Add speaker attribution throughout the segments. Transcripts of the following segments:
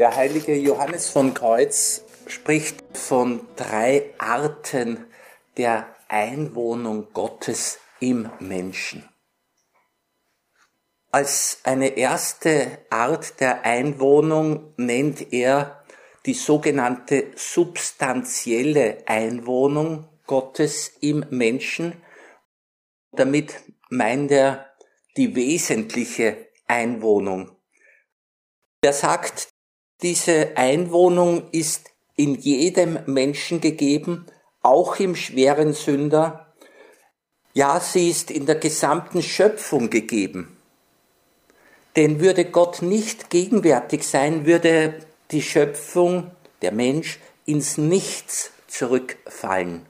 Speaker 1: Der heilige Johannes von Kreuz spricht von drei Arten der Einwohnung Gottes im Menschen. Als eine erste Art der Einwohnung nennt er die sogenannte substanzielle Einwohnung Gottes im Menschen. Damit meint er die wesentliche Einwohnung. Er sagt, diese Einwohnung ist in jedem Menschen gegeben, auch im schweren Sünder. Ja, sie ist in der gesamten Schöpfung gegeben. Denn würde Gott nicht gegenwärtig sein, würde die Schöpfung, der Mensch, ins Nichts zurückfallen.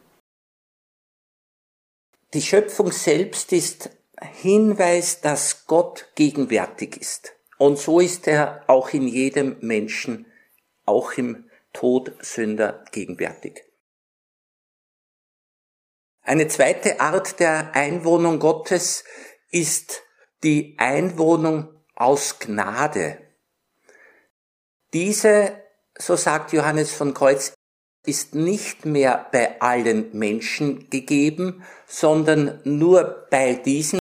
Speaker 1: Die Schöpfung selbst ist Hinweis, dass Gott gegenwärtig ist. Und so ist er auch in jedem Menschen, auch im Todsünder gegenwärtig. Eine zweite Art der Einwohnung Gottes ist die Einwohnung aus Gnade. Diese, so sagt Johannes von Kreuz, ist nicht mehr bei allen Menschen gegeben, sondern nur bei diesen,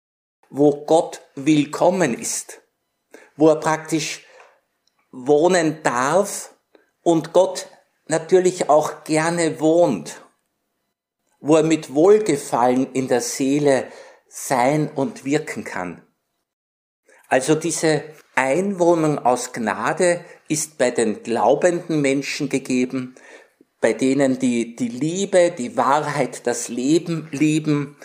Speaker 1: wo Gott willkommen ist wo er praktisch wohnen darf und Gott natürlich auch gerne wohnt, wo er mit Wohlgefallen in der Seele sein und wirken kann. Also diese Einwohnung aus Gnade ist bei den glaubenden Menschen gegeben, bei denen die die Liebe, die Wahrheit, das Leben lieben,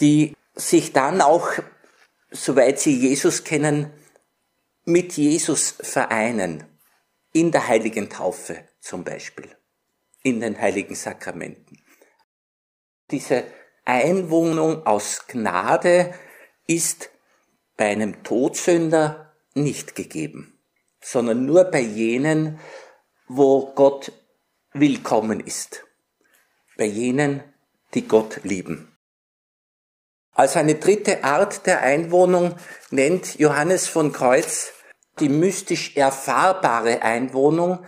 Speaker 1: die sich dann auch, soweit sie Jesus kennen, mit Jesus vereinen. In der heiligen Taufe zum Beispiel. In den heiligen Sakramenten. Diese Einwohnung aus Gnade ist bei einem Todsünder nicht gegeben, sondern nur bei jenen, wo Gott willkommen ist. Bei jenen, die Gott lieben. Als eine dritte Art der Einwohnung nennt Johannes von Kreuz die mystisch erfahrbare Einwohnung,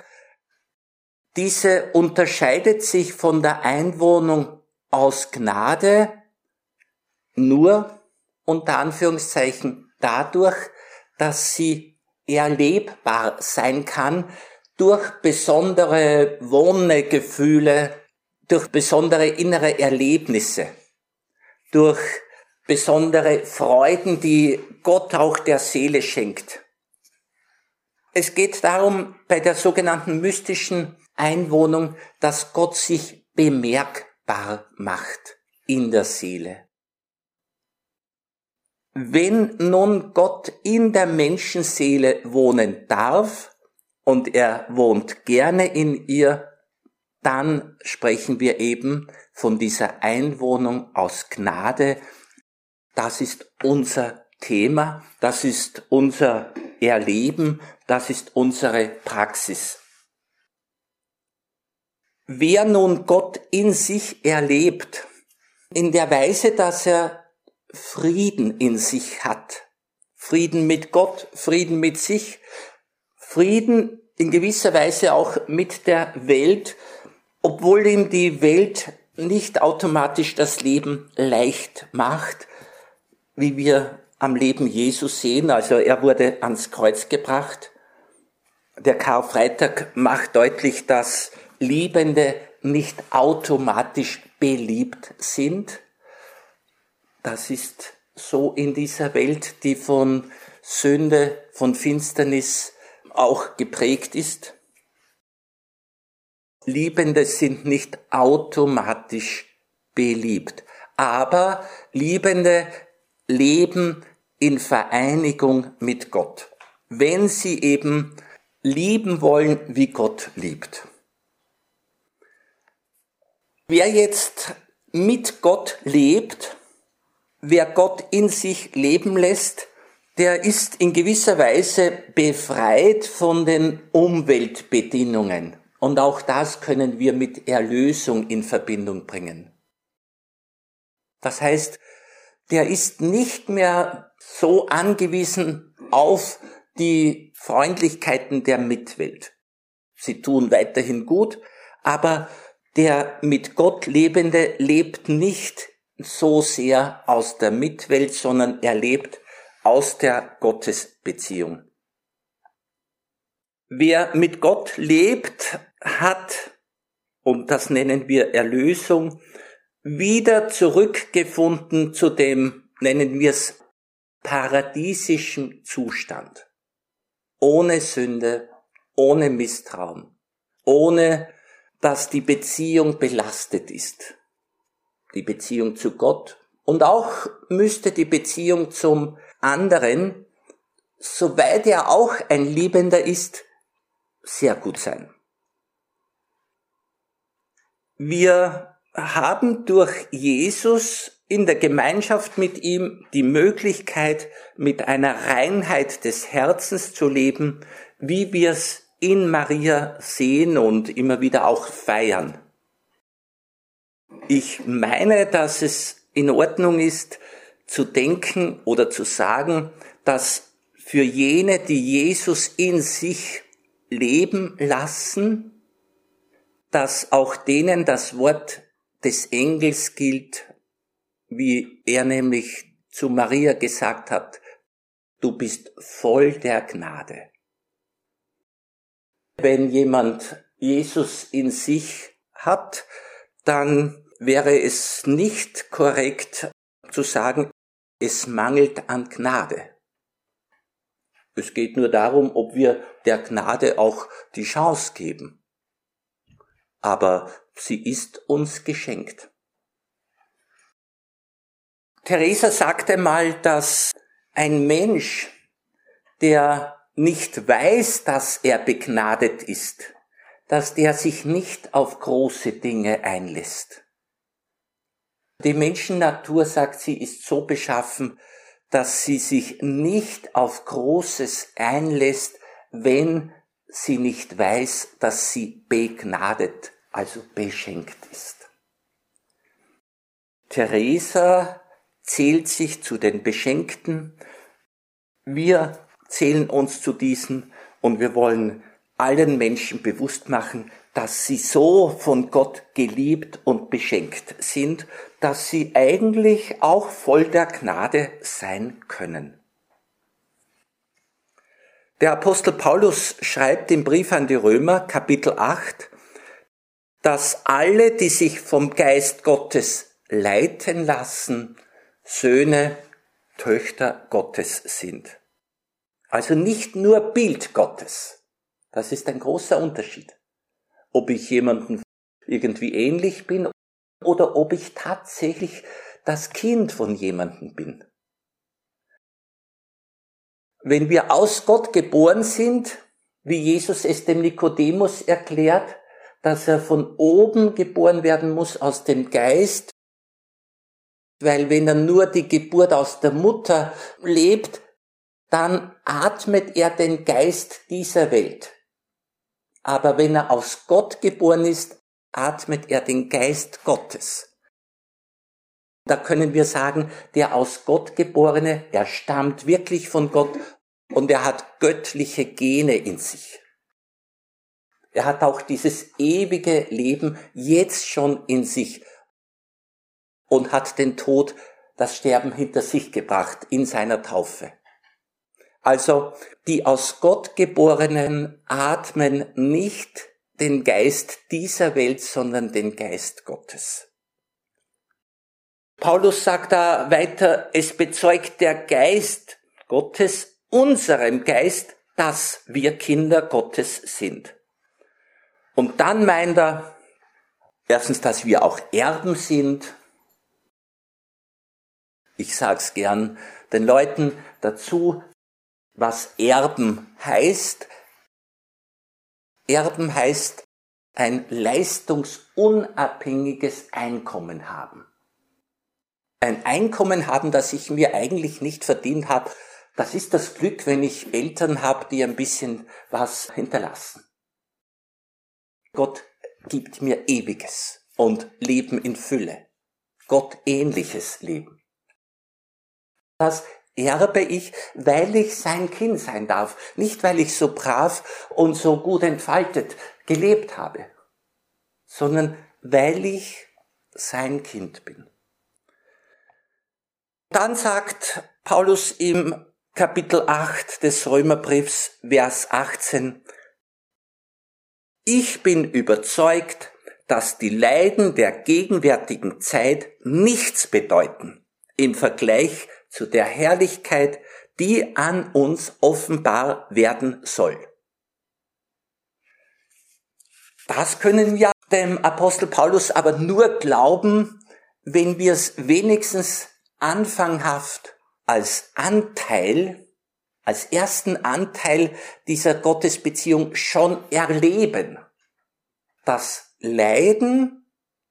Speaker 1: diese unterscheidet sich von der Einwohnung aus Gnade nur unter Anführungszeichen dadurch, dass sie erlebbar sein kann durch besondere Wohnegefühle, durch besondere innere Erlebnisse, durch besondere Freuden, die Gott auch der Seele schenkt. Es geht darum, bei der sogenannten mystischen Einwohnung, dass Gott sich bemerkbar macht in der Seele. Wenn nun Gott in der Menschenseele wohnen darf und er wohnt gerne in ihr, dann sprechen wir eben von dieser Einwohnung aus Gnade. Das ist unser Thema, das ist unser Erleben, das ist unsere Praxis. Wer nun Gott in sich erlebt, in der Weise, dass er Frieden in sich hat, Frieden mit Gott, Frieden mit sich, Frieden in gewisser Weise auch mit der Welt, obwohl ihm die Welt nicht automatisch das Leben leicht macht, wie wir am Leben Jesus sehen. Also er wurde ans Kreuz gebracht, der Karfreitag macht deutlich, dass Liebende nicht automatisch beliebt sind. Das ist so in dieser Welt, die von Sünde, von Finsternis auch geprägt ist. Liebende sind nicht automatisch beliebt, aber Liebende leben in Vereinigung mit Gott, wenn sie eben lieben wollen, wie Gott liebt. Wer jetzt mit Gott lebt, wer Gott in sich leben lässt, der ist in gewisser Weise befreit von den Umweltbedingungen. Und auch das können wir mit Erlösung in Verbindung bringen. Das heißt, der ist nicht mehr so angewiesen auf die Freundlichkeiten der Mitwelt. sie tun weiterhin gut, aber der mit Gott Lebende lebt nicht so sehr aus der Mitwelt, sondern er lebt aus der Gottesbeziehung. Wer mit Gott lebt, hat, und das nennen wir Erlösung, wieder zurückgefunden zu dem, nennen wir es, paradiesischen Zustand. Ohne Sünde, ohne Misstrauen, ohne dass die Beziehung belastet ist. Die Beziehung zu Gott und auch müsste die Beziehung zum anderen, soweit er auch ein Liebender ist, sehr gut sein. Wir haben durch Jesus in der Gemeinschaft mit ihm die Möglichkeit, mit einer Reinheit des Herzens zu leben, wie wir es in Maria sehen und immer wieder auch feiern. Ich meine, dass es in Ordnung ist, zu denken oder zu sagen, dass für jene, die Jesus in sich leben lassen, dass auch denen das Wort des Engels gilt, wie er nämlich zu Maria gesagt hat, du bist voll der Gnade. Wenn jemand Jesus in sich hat, dann wäre es nicht korrekt zu sagen, es mangelt an Gnade. Es geht nur darum, ob wir der Gnade auch die Chance geben. Aber sie ist uns geschenkt. Theresa sagte mal, dass ein Mensch, der nicht weiß, dass er begnadet ist, dass der sich nicht auf große Dinge einlässt. Die Menschennatur, sagt sie, ist so beschaffen, dass sie sich nicht auf Großes einlässt, wenn sie nicht weiß, dass sie begnadet, also beschenkt ist. Theresa zählt sich zu den Beschenkten. Wir zählen uns zu diesen und wir wollen allen Menschen bewusst machen, dass sie so von Gott geliebt und beschenkt sind, dass sie eigentlich auch voll der Gnade sein können. Der Apostel Paulus schreibt im Brief an die Römer, Kapitel 8, dass alle, die sich vom Geist Gottes leiten lassen, Söhne, Töchter Gottes sind. Also nicht nur Bild Gottes. Das ist ein großer Unterschied. Ob ich jemanden irgendwie ähnlich bin oder ob ich tatsächlich das Kind von jemandem bin. Wenn wir aus Gott geboren sind, wie Jesus es dem Nikodemus erklärt, dass er von oben geboren werden muss aus dem Geist, weil wenn er nur die Geburt aus der Mutter lebt, dann atmet er den Geist dieser Welt. Aber wenn er aus Gott geboren ist, atmet er den Geist Gottes. Da können wir sagen, der aus Gott geborene, er stammt wirklich von Gott und er hat göttliche Gene in sich. Er hat auch dieses ewige Leben jetzt schon in sich und hat den Tod, das Sterben hinter sich gebracht in seiner Taufe. Also die aus Gott geborenen atmen nicht den Geist dieser Welt, sondern den Geist Gottes. Paulus sagt da weiter, es bezeugt der Geist Gottes unserem Geist, dass wir Kinder Gottes sind. Und dann meint er, erstens, dass wir auch Erben sind. Ich sag's gern den Leuten dazu, was Erben heißt. Erben heißt ein leistungsunabhängiges Einkommen haben. Ein Einkommen haben, das ich mir eigentlich nicht verdient habe. Das ist das Glück, wenn ich Eltern habe, die ein bisschen was hinterlassen. Gott gibt mir ewiges und Leben in Fülle. Gott ähnliches Leben. Das erbe ich, weil ich sein Kind sein darf, nicht weil ich so brav und so gut entfaltet gelebt habe, sondern weil ich sein Kind bin. Dann sagt Paulus im Kapitel 8 des Römerbriefs, Vers 18, Ich bin überzeugt, dass die Leiden der gegenwärtigen Zeit nichts bedeuten im Vergleich zu der Herrlichkeit, die an uns offenbar werden soll. Das können wir dem Apostel Paulus aber nur glauben, wenn wir es wenigstens anfanghaft als Anteil, als ersten Anteil dieser Gottesbeziehung schon erleben. Das Leiden,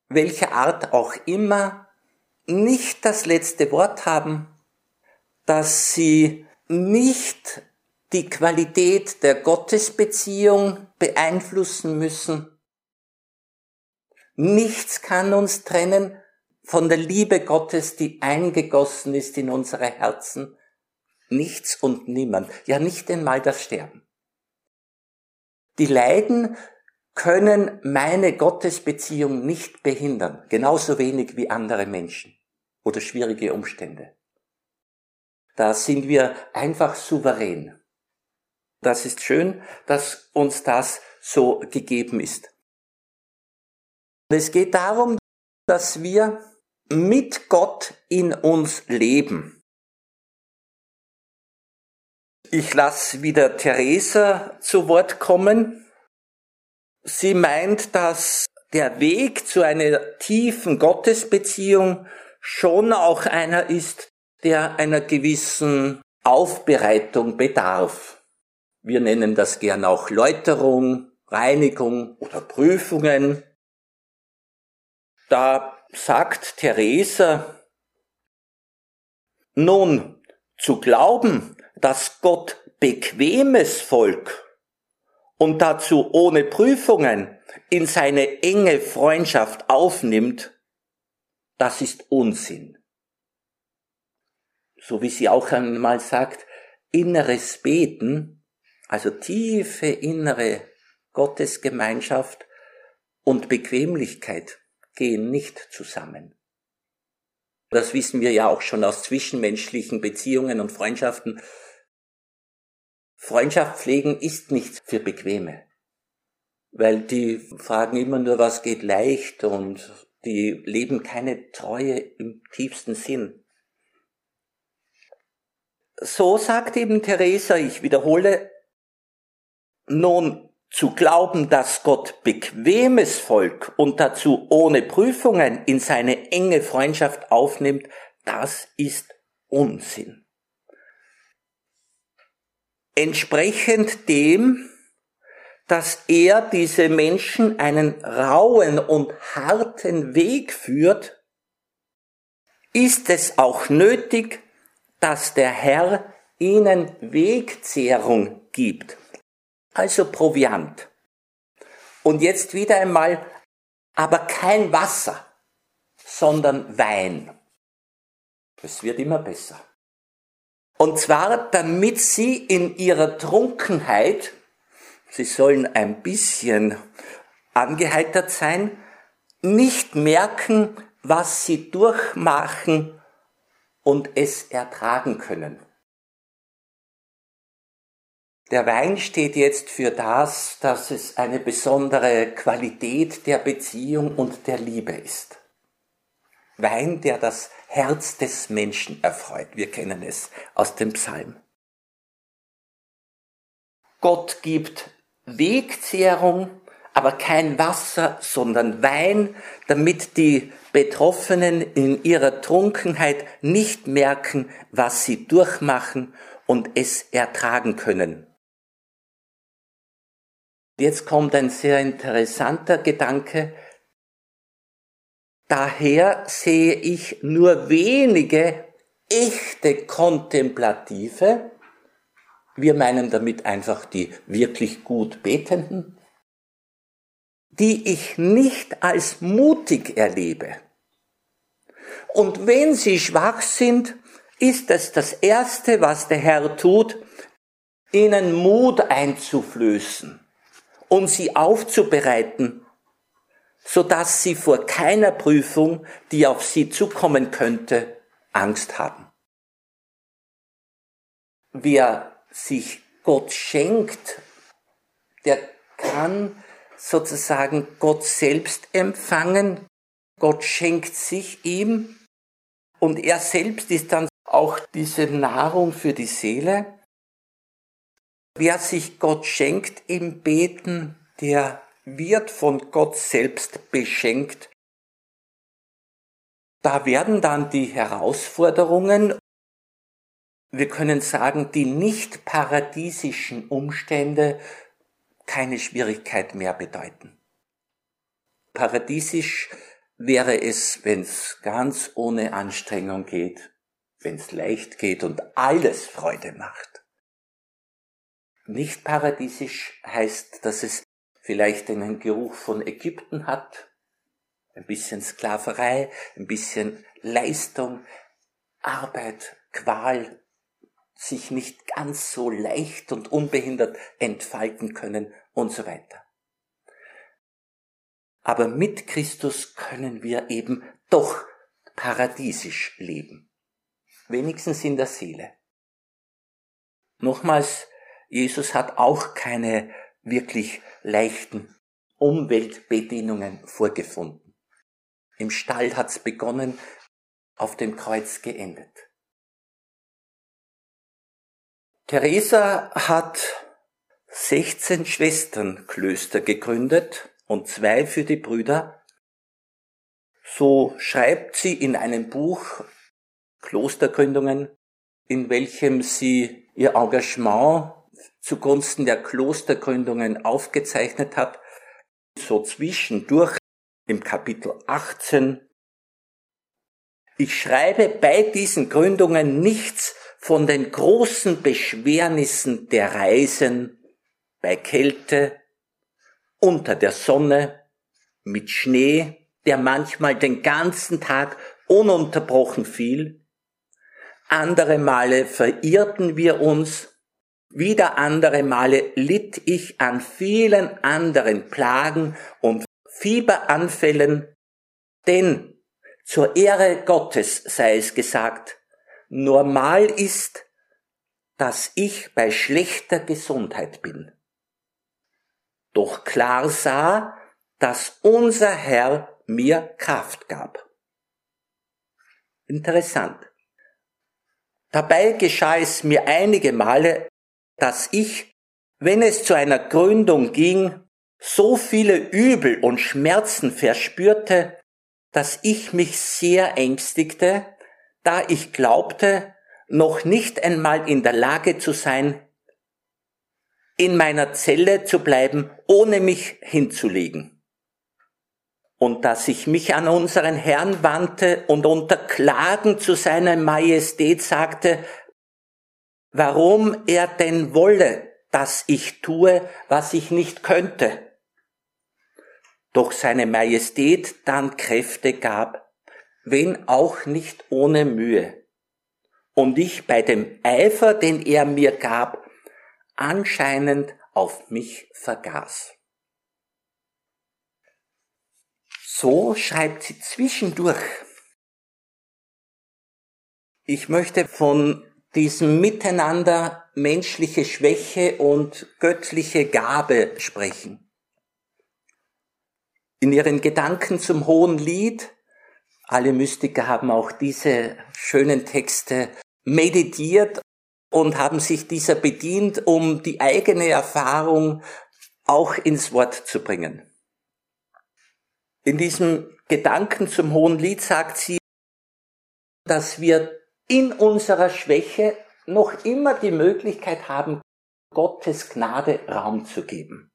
Speaker 1: welcher Art auch immer, nicht das letzte Wort haben, dass sie nicht die Qualität der Gottesbeziehung beeinflussen müssen. Nichts kann uns trennen von der Liebe Gottes, die eingegossen ist in unsere Herzen. Nichts und niemand, ja nicht einmal das Sterben. Die Leiden können meine Gottesbeziehung nicht behindern, genauso wenig wie andere Menschen oder schwierige Umstände. Da sind wir einfach souverän. Das ist schön, dass uns das so gegeben ist. Es geht darum, dass wir mit Gott in uns leben. Ich lasse wieder Theresa zu Wort kommen. Sie meint, dass der Weg zu einer tiefen Gottesbeziehung schon auch einer ist, der einer gewissen Aufbereitung bedarf. Wir nennen das gern auch Läuterung, Reinigung oder Prüfungen. Da sagt Theresa, nun, zu glauben, dass Gott bequemes Volk und dazu ohne Prüfungen in seine enge Freundschaft aufnimmt, das ist Unsinn. So wie sie auch einmal sagt, inneres Beten, also tiefe innere Gottesgemeinschaft und Bequemlichkeit gehen nicht zusammen. Das wissen wir ja auch schon aus zwischenmenschlichen Beziehungen und Freundschaften. Freundschaft pflegen ist nichts für Bequeme. Weil die fragen immer nur, was geht leicht und die leben keine Treue im tiefsten Sinn. So sagt eben Theresa, ich wiederhole, nun zu glauben, dass Gott bequemes Volk und dazu ohne Prüfungen in seine enge Freundschaft aufnimmt, das ist Unsinn. Entsprechend dem, dass er diese Menschen einen rauen und harten Weg führt, ist es auch nötig, dass der Herr ihnen Wegzehrung gibt also Proviant. Und jetzt wieder einmal, aber kein Wasser, sondern Wein. Es wird immer besser. Und zwar, damit sie in ihrer Trunkenheit, sie sollen ein bisschen angeheitert sein, nicht merken, was sie durchmachen und es ertragen können. Der Wein steht jetzt für das, dass es eine besondere Qualität der Beziehung und der Liebe ist. Wein, der das Herz des Menschen erfreut. Wir kennen es aus dem Psalm. Gott gibt Wegzehrung, aber kein Wasser, sondern Wein, damit die Betroffenen in ihrer Trunkenheit nicht merken, was sie durchmachen und es ertragen können. Jetzt kommt ein sehr interessanter Gedanke. Daher sehe ich nur wenige echte Kontemplative. Wir meinen damit einfach die wirklich gut Betenden, die ich nicht als mutig erlebe. Und wenn sie schwach sind, ist es das Erste, was der Herr tut, ihnen Mut einzuflößen und sie aufzubereiten, sodass sie vor keiner Prüfung, die auf sie zukommen könnte, Angst haben. Wer sich Gott schenkt, der kann sozusagen Gott selbst empfangen. Gott schenkt sich ihm und er selbst ist dann auch diese Nahrung für die Seele. Wer sich Gott schenkt im Beten, der wird von Gott selbst beschenkt. Da werden dann die Herausforderungen, wir können sagen, die nicht paradiesischen Umstände keine Schwierigkeit mehr bedeuten. Paradiesisch wäre es, wenn es ganz ohne Anstrengung geht, wenn es leicht geht und alles Freude macht. Nicht paradiesisch heißt, dass es vielleicht einen Geruch von Ägypten hat, ein bisschen Sklaverei, ein bisschen Leistung, Arbeit, Qual, sich nicht ganz so leicht und unbehindert entfalten können und so weiter. Aber mit Christus können wir eben doch paradiesisch leben. Wenigstens in der Seele. Nochmals, Jesus hat auch keine wirklich leichten Umweltbedingungen vorgefunden. Im Stall hat's begonnen, auf dem Kreuz geendet. Theresa hat 16 Schwesternklöster gegründet und zwei für die Brüder. So schreibt sie in einem Buch Klostergründungen, in welchem sie ihr Engagement zugunsten der Klostergründungen aufgezeichnet hat, so zwischendurch im Kapitel 18. Ich schreibe bei diesen Gründungen nichts von den großen Beschwernissen der Reisen bei Kälte, unter der Sonne, mit Schnee, der manchmal den ganzen Tag ununterbrochen fiel. Andere Male verirrten wir uns, wieder andere Male litt ich an vielen anderen Plagen und Fieberanfällen, denn zur Ehre Gottes sei es gesagt, normal ist, dass ich bei schlechter Gesundheit bin doch klar sah, dass unser Herr mir Kraft gab. Interessant. Dabei geschah es mir einige Male, dass ich, wenn es zu einer Gründung ging, so viele Übel und Schmerzen verspürte, dass ich mich sehr ängstigte, da ich glaubte, noch nicht einmal in der Lage zu sein, in meiner Zelle zu bleiben, ohne mich hinzulegen. Und dass ich mich an unseren Herrn wandte und unter Klagen zu seiner Majestät sagte, warum er denn wolle, dass ich tue, was ich nicht könnte. Doch seine Majestät dann Kräfte gab, wenn auch nicht ohne Mühe. Und ich bei dem Eifer, den er mir gab, anscheinend auf mich vergaß. So schreibt sie zwischendurch. Ich möchte von diesem Miteinander menschliche Schwäche und göttliche Gabe sprechen. In ihren Gedanken zum Hohen Lied, alle Mystiker haben auch diese schönen Texte meditiert und haben sich dieser bedient, um die eigene Erfahrung auch ins Wort zu bringen. In diesem Gedanken zum Hohen Lied sagt sie, dass wir in unserer Schwäche noch immer die Möglichkeit haben, Gottes Gnade Raum zu geben.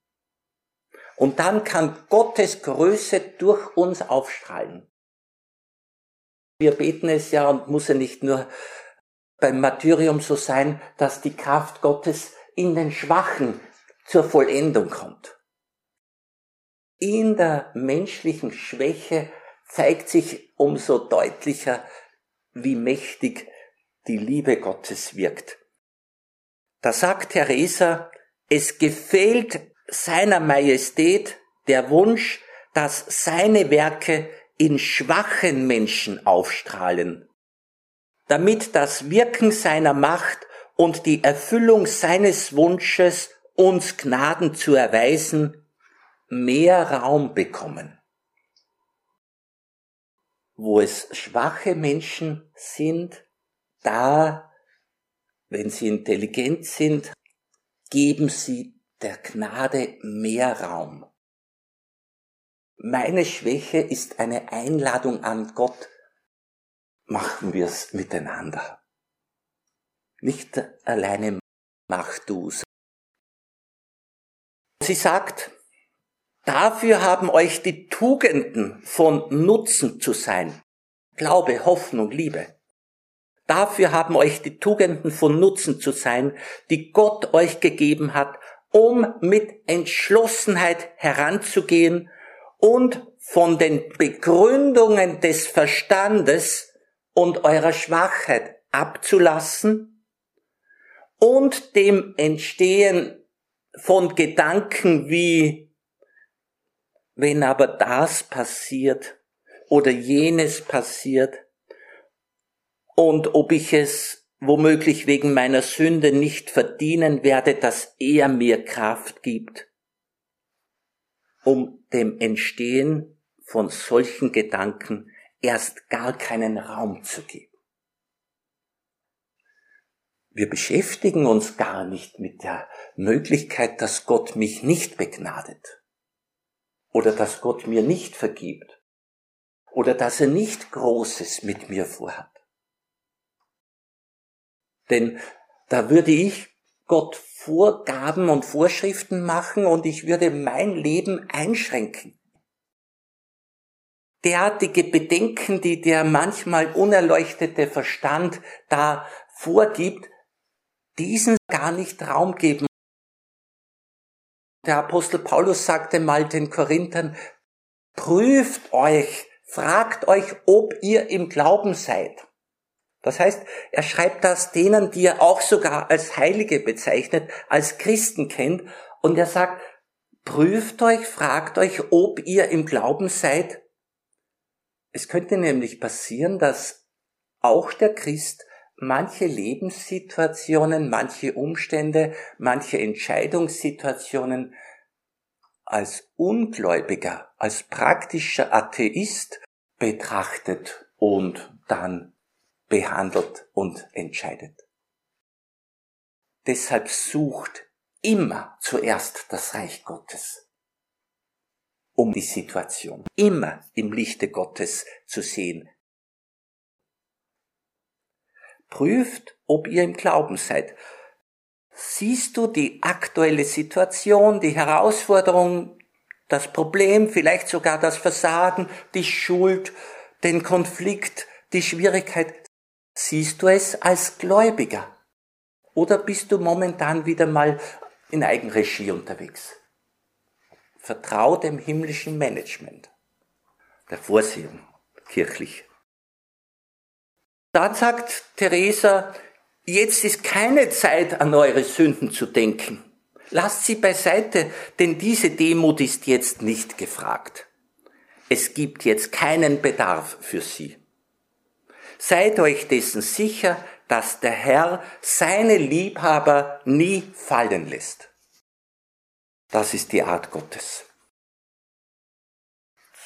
Speaker 1: Und dann kann Gottes Größe durch uns aufstrahlen. Wir beten es ja und muss ja nicht nur beim Martyrium so sein, dass die Kraft Gottes in den Schwachen zur Vollendung kommt. In der menschlichen Schwäche zeigt sich umso deutlicher, wie mächtig die Liebe Gottes wirkt. Da sagt Theresa, es gefällt seiner Majestät der Wunsch, dass seine Werke in schwachen Menschen aufstrahlen, damit das Wirken seiner Macht und die Erfüllung seines Wunsches, uns Gnaden zu erweisen, mehr Raum bekommen. Wo es schwache Menschen sind, da, wenn sie intelligent sind, geben sie der Gnade mehr Raum. Meine Schwäche ist eine Einladung an Gott. Machen wir es miteinander. Nicht alleine mach du's. Sie sagt, dafür haben euch die Tugenden von Nutzen zu sein. Glaube, Hoffnung, Liebe. Dafür haben euch die Tugenden von Nutzen zu sein, die Gott euch gegeben hat, um mit Entschlossenheit heranzugehen und von den Begründungen des Verstandes und eurer Schwachheit abzulassen und dem Entstehen von Gedanken wie, wenn aber das passiert oder jenes passiert und ob ich es womöglich wegen meiner Sünde nicht verdienen werde, dass er mir Kraft gibt um dem Entstehen von solchen Gedanken erst gar keinen Raum zu geben. Wir beschäftigen uns gar nicht mit der Möglichkeit, dass Gott mich nicht begnadet oder dass Gott mir nicht vergibt oder dass er nicht Großes mit mir vorhat. Denn da würde ich Gott Vorgaben und Vorschriften machen und ich würde mein Leben einschränken. Derartige Bedenken, die der manchmal unerleuchtete Verstand da vorgibt, diesen gar nicht Raum geben. Der Apostel Paulus sagte mal den Korinthern, prüft euch, fragt euch, ob ihr im Glauben seid. Das heißt, er schreibt das denen, die er auch sogar als Heilige bezeichnet, als Christen kennt. Und er sagt, prüft euch, fragt euch, ob ihr im Glauben seid. Es könnte nämlich passieren, dass auch der Christ manche Lebenssituationen, manche Umstände, manche Entscheidungssituationen als Ungläubiger, als praktischer Atheist betrachtet und dann behandelt und entscheidet. Deshalb sucht immer zuerst das Reich Gottes, um die Situation immer im Lichte Gottes zu sehen. Prüft, ob ihr im Glauben seid. Siehst du die aktuelle Situation, die Herausforderung, das Problem, vielleicht sogar das Versagen, die Schuld, den Konflikt, die Schwierigkeit, Siehst du es als Gläubiger? Oder bist du momentan wieder mal in Eigenregie unterwegs? Vertrau dem himmlischen Management, der Vorsehung, kirchlich. Dann sagt Theresa, jetzt ist keine Zeit, an eure Sünden zu denken. Lasst sie beiseite, denn diese Demut ist jetzt nicht gefragt. Es gibt jetzt keinen Bedarf für sie. Seid euch dessen sicher, dass der Herr seine Liebhaber nie fallen lässt. Das ist die Art Gottes.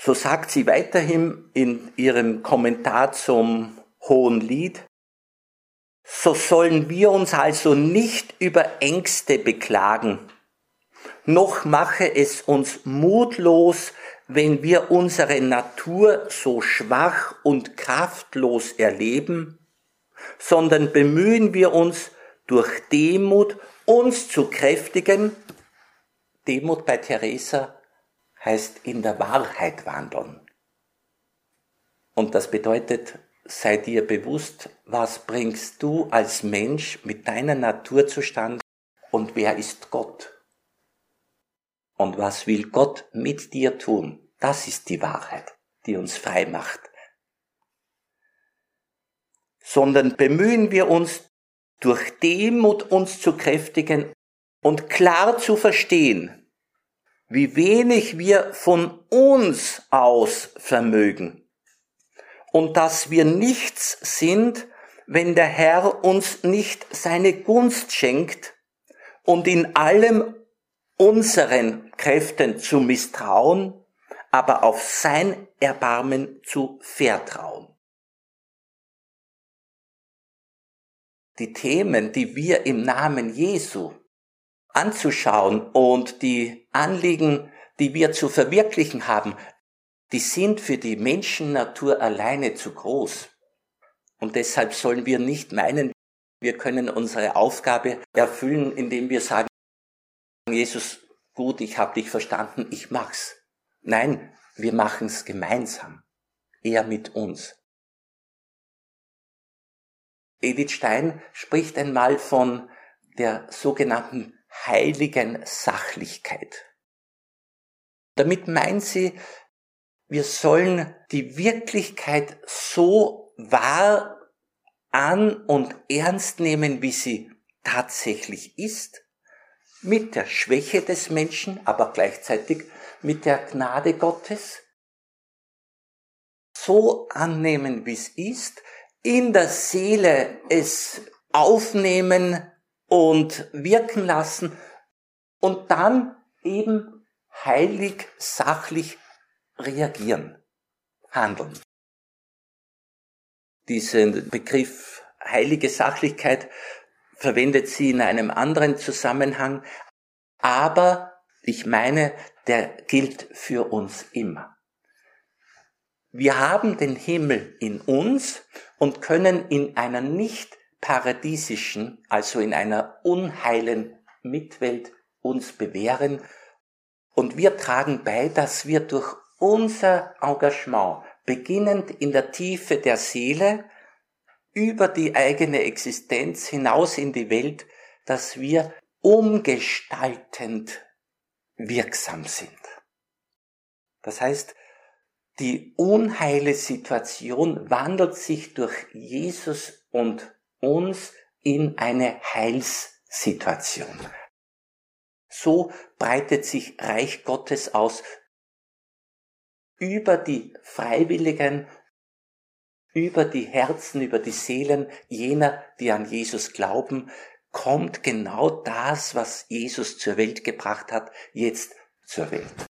Speaker 1: So sagt sie weiterhin in ihrem Kommentar zum Hohen Lied, so sollen wir uns also nicht über Ängste beklagen, noch mache es uns mutlos, wenn wir unsere Natur so schwach und kraftlos erleben, sondern bemühen wir uns durch Demut uns zu kräftigen. Demut bei Theresa heißt in der Wahrheit wandeln. Und das bedeutet, sei dir bewusst, was bringst du als Mensch mit deiner Natur zustande und wer ist Gott? Und was will Gott mit dir tun? Das ist die Wahrheit, die uns frei macht. sondern bemühen wir uns, durch Demut uns zu kräftigen und klar zu verstehen, wie wenig wir von uns aus vermögen und dass wir nichts sind, wenn der Herr uns nicht seine Gunst schenkt und in allem unseren Kräften zu misstrauen, aber auf sein Erbarmen zu vertrauen. Die Themen, die wir im Namen Jesu anzuschauen und die Anliegen, die wir zu verwirklichen haben, die sind für die Menschennatur alleine zu groß. Und deshalb sollen wir nicht meinen, wir können unsere Aufgabe erfüllen, indem wir sagen, Jesus, gut, ich habe dich verstanden, ich mach's. Nein, wir machen's gemeinsam. Er mit uns. Edith Stein spricht einmal von der sogenannten heiligen Sachlichkeit. Damit meint sie, wir sollen die Wirklichkeit so wahr an und ernst nehmen, wie sie tatsächlich ist, mit der Schwäche des Menschen, aber gleichzeitig mit der Gnade Gottes, so annehmen, wie es ist, in der Seele es aufnehmen und wirken lassen und dann eben heilig, sachlich reagieren, handeln. Diesen Begriff heilige Sachlichkeit verwendet sie in einem anderen Zusammenhang, aber ich meine, der gilt für uns immer. Wir haben den Himmel in uns und können in einer nicht paradiesischen, also in einer unheilen Mitwelt uns bewähren und wir tragen bei, dass wir durch unser Engagement beginnend in der Tiefe der Seele, über die eigene Existenz hinaus in die Welt, dass wir umgestaltend wirksam sind. Das heißt, die unheile Situation wandelt sich durch Jesus und uns in eine Heilssituation. So breitet sich Reich Gottes aus über die Freiwilligen, über die Herzen, über die Seelen jener, die an Jesus glauben, kommt genau das, was Jesus zur Welt gebracht hat, jetzt zur Welt.